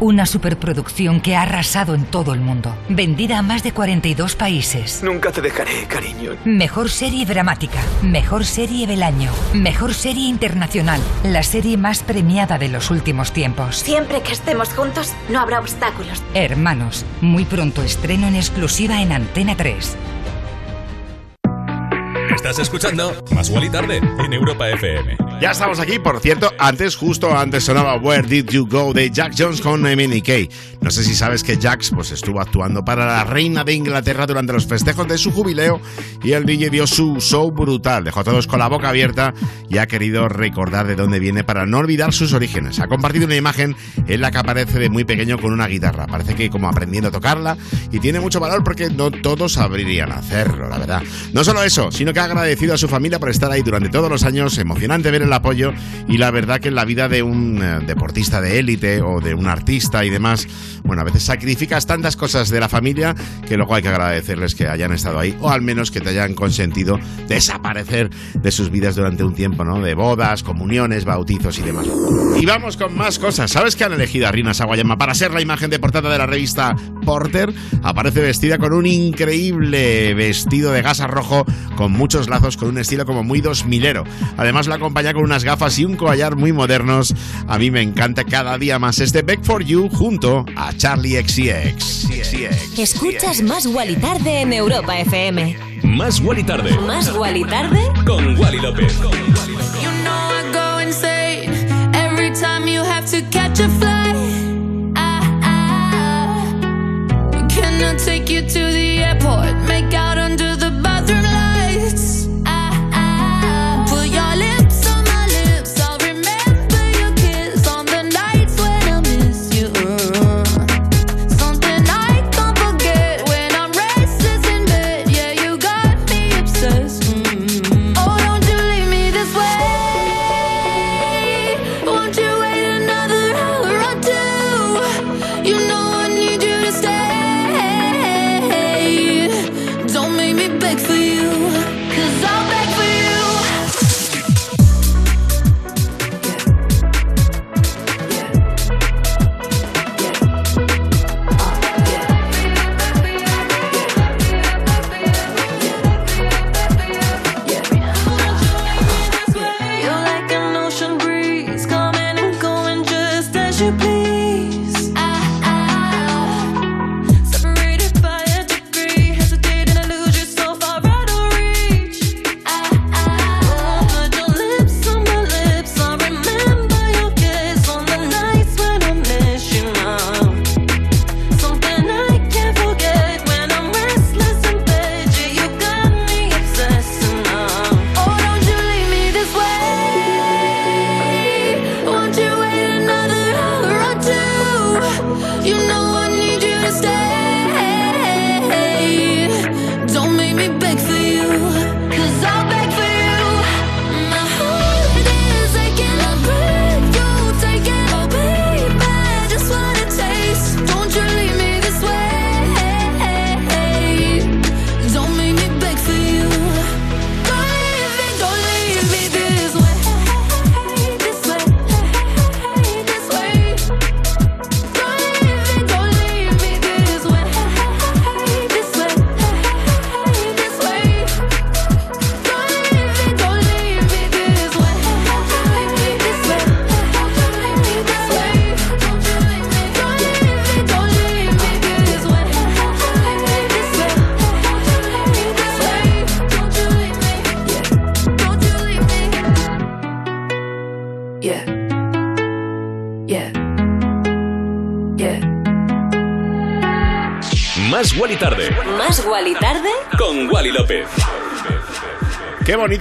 Una superproducción que ha arrasado en todo el mundo. Vendida a más de 42 países. Nunca te dejaré, cariño. Mejor serie dramática. Mejor serie del año. Mejor serie internacional. La serie más premiada de los últimos tiempos. Siempre que estemos juntos, no habrá obstáculos. Hermanos. Muy pronto estreno en exclusiva en Antena 3. Estás escuchando Más Guali Tarde en Europa FM. Ya estamos aquí, por cierto, antes, justo antes sonaba Where Did You Go de Jack Jones con Kay. No sé si sabes que Jax pues, estuvo actuando para la reina de Inglaterra durante los festejos de su jubileo y el DJ dio su show brutal. Dejó a todos con la boca abierta y ha querido recordar de dónde viene para no olvidar sus orígenes. Ha compartido una imagen en la que aparece de muy pequeño con una guitarra. Parece que como aprendiendo a tocarla y tiene mucho valor porque no todos sabrirían hacerlo, la verdad. No solo eso, sino que ha agradecido a su familia por estar ahí durante todos los años. Emocionante ver el apoyo y la verdad que en la vida de un eh, deportista de élite o de un artista y demás, bueno, a veces sacrificas tantas cosas de la familia que luego hay que agradecerles que hayan estado ahí o al menos que te hayan consentido desaparecer de sus vidas durante un tiempo, ¿no? De bodas, comuniones, bautizos y demás. Y vamos con más cosas. ¿Sabes que han elegido a Rina Sawayama para ser la imagen de portada de la revista Porter? Aparece vestida con un increíble vestido de gasa rojo con muchos lazos, con un estilo como muy dos milero. Además la acompaña con unas gafas y un collar muy modernos. A mí me encanta cada día más este Back for You junto a Charlie XCX. Escuchas Más Guali Tarde en Europa FM. Más Guali Tarde Más Guali Tarde con Wally López. You know I go insane every time you have to catch a flight. I, I, can I take you to the airport? Make out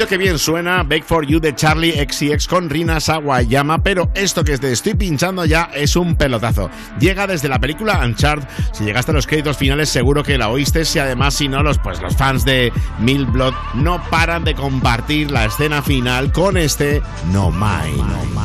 que bien suena Back for You de Charlie XCX con Rina Sawayama, pero esto que te estoy pinchando ya es un pelotazo. Llega desde la película Uncharted. Si llegaste a los créditos finales, seguro que la oíste. Si además, si no, los, pues, los fans de Mil Blood no paran de compartir la escena final con este No Mind.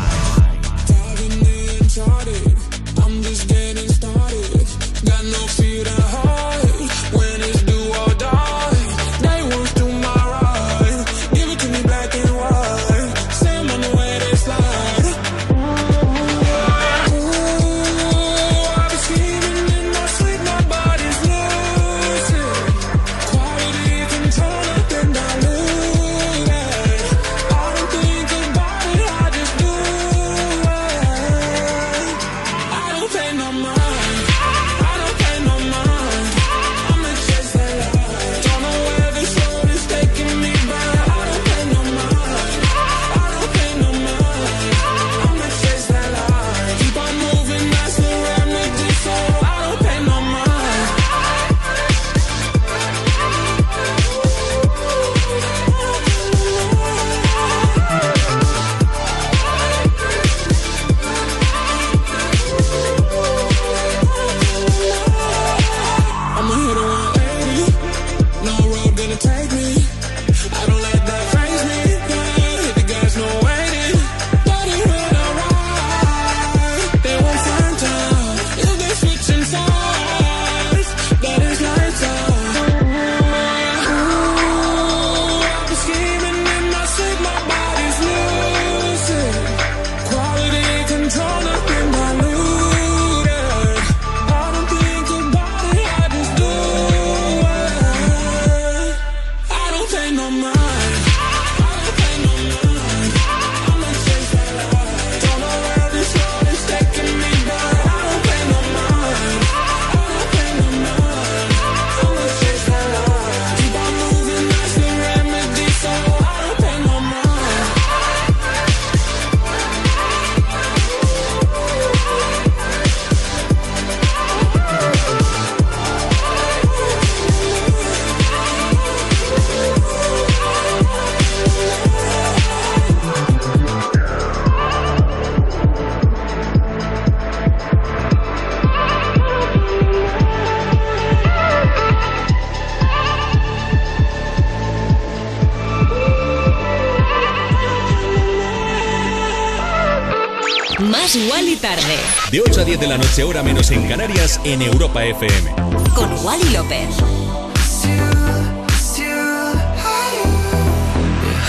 Wally Tarde. De 8 a 10 de la noche, hora menos en Canarias, en Europa FM. Con Wally López.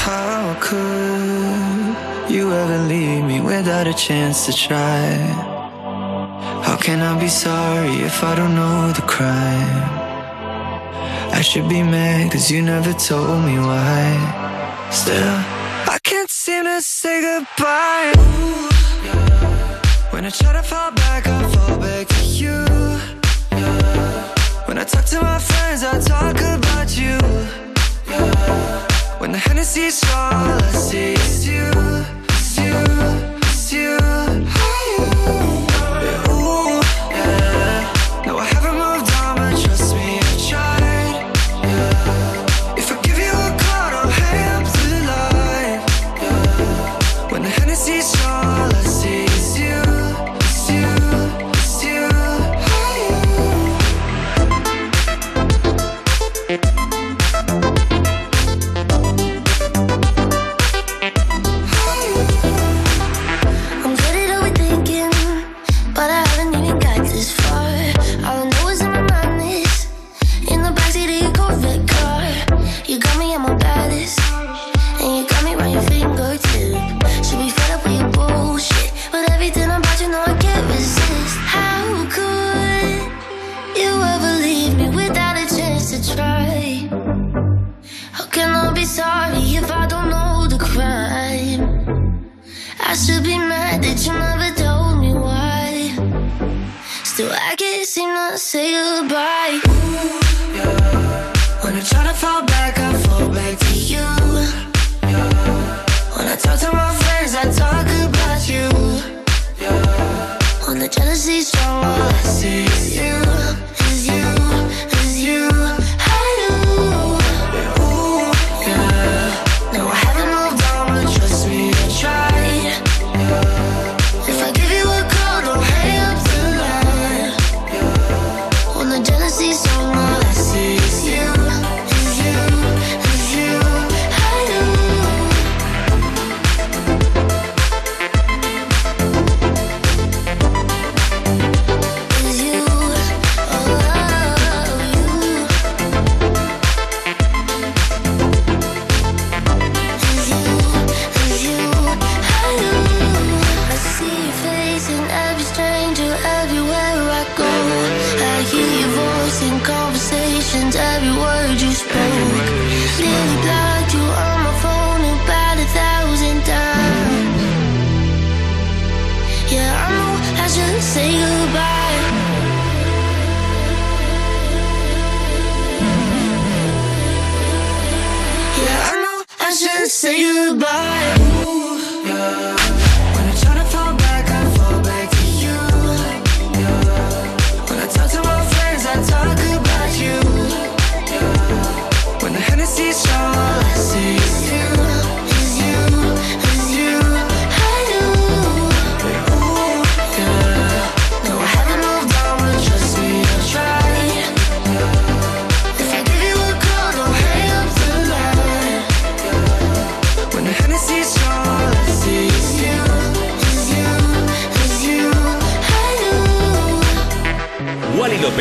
How could you ever leave me without a chance to try? How can I be sorry if I don't know the crime? I should be mad cause you never told me why. Still, I can't seem to say goodbye. Ooh. When I try to fall back, I fall back to you yeah. When I talk to my friends, I talk about you yeah. When the Hennessy's all I see is you, it's you, it's you, are you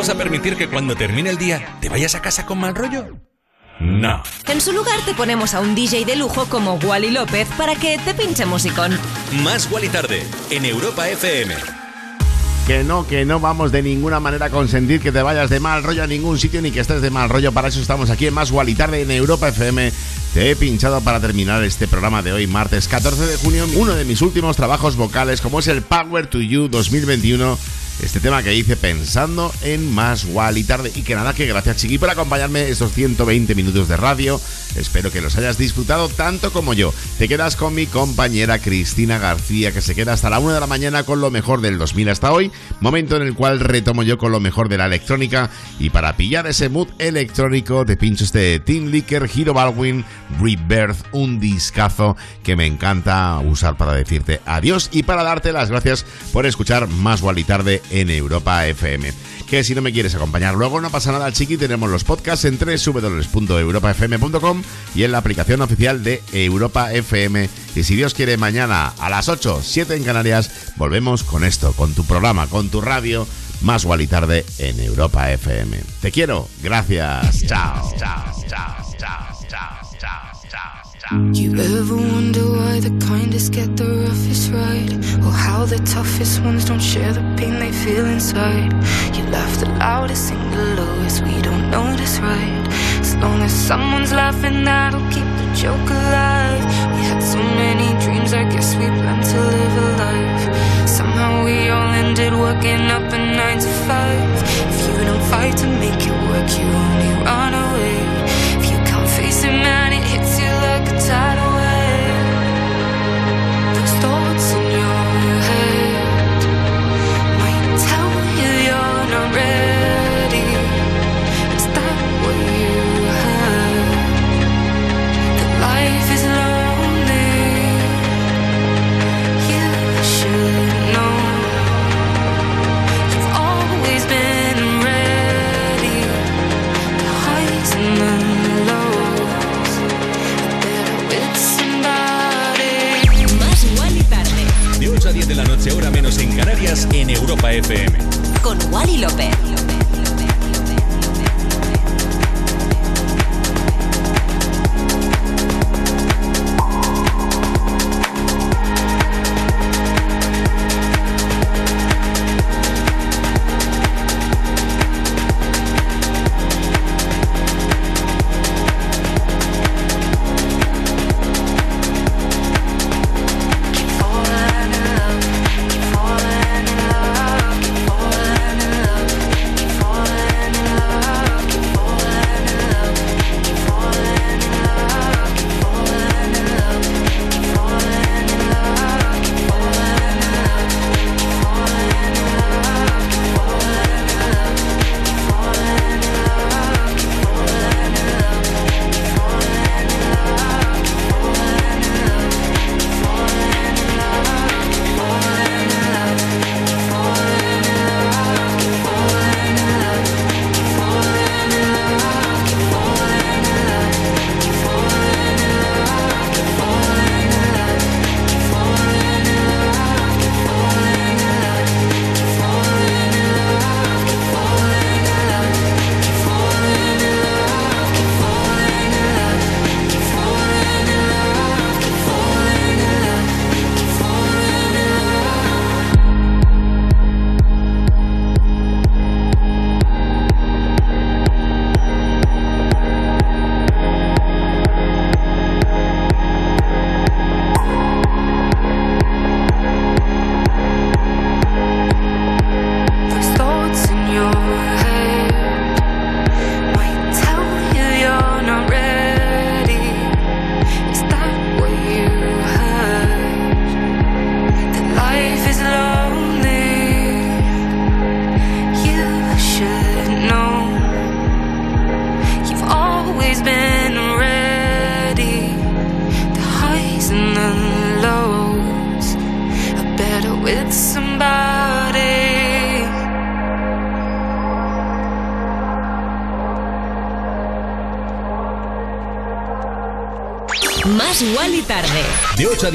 vamos a permitir que cuando termine el día te vayas a casa con mal rollo. No. En su lugar te ponemos a un DJ de lujo como Wally López para que te pinche musicón. Más Wally tarde en Europa FM. Que no, que no vamos de ninguna manera a consentir que te vayas de mal rollo a ningún sitio ni que estés de mal rollo. Para eso estamos aquí en Más y Tarde en Europa FM. Te he pinchado para terminar este programa de hoy, martes 14 de junio, uno de mis últimos trabajos vocales, como es el Power to You 2021 este tema que hice pensando en más y tarde. Y que nada, que gracias Chiqui por acompañarme estos 120 minutos de radio. Espero que los hayas disfrutado tanto como yo. Te quedas con mi compañera Cristina García, que se queda hasta la 1 de la mañana con lo mejor del 2000 hasta hoy, momento en el cual retomo yo con lo mejor de la electrónica. Y para pillar ese mood electrónico, te pincho este Team Licker, Hero Baldwin, Rebirth, un discazo que me encanta usar para decirte adiós y para darte las gracias por escuchar más y tarde en Europa FM. Que si no me quieres acompañar. Luego, no pasa nada, chiqui. Tenemos los podcasts en www.europafm.com y en la aplicación oficial de Europa FM. Y si Dios quiere, mañana a las 8, 7 en Canarias, volvemos con esto, con tu programa, con tu radio, más y tarde en Europa FM. Te quiero, gracias, chao, chao, chao, chao, You ever wonder why the kindest get the roughest ride? Or how the toughest ones don't share the pain they feel inside? You laugh the loudest, sing the lowest, we don't notice, right? As long as someone's laughing, that'll keep the joke alive. We had so many dreams, I guess we planned to live a life. Somehow we all ended working up a nine to five. If you don't fight to make it work, you only run away. If you can't face it, man, De 8 a 10 de la noche, hora menos en Canarias, en Europa FM. Con Wally López.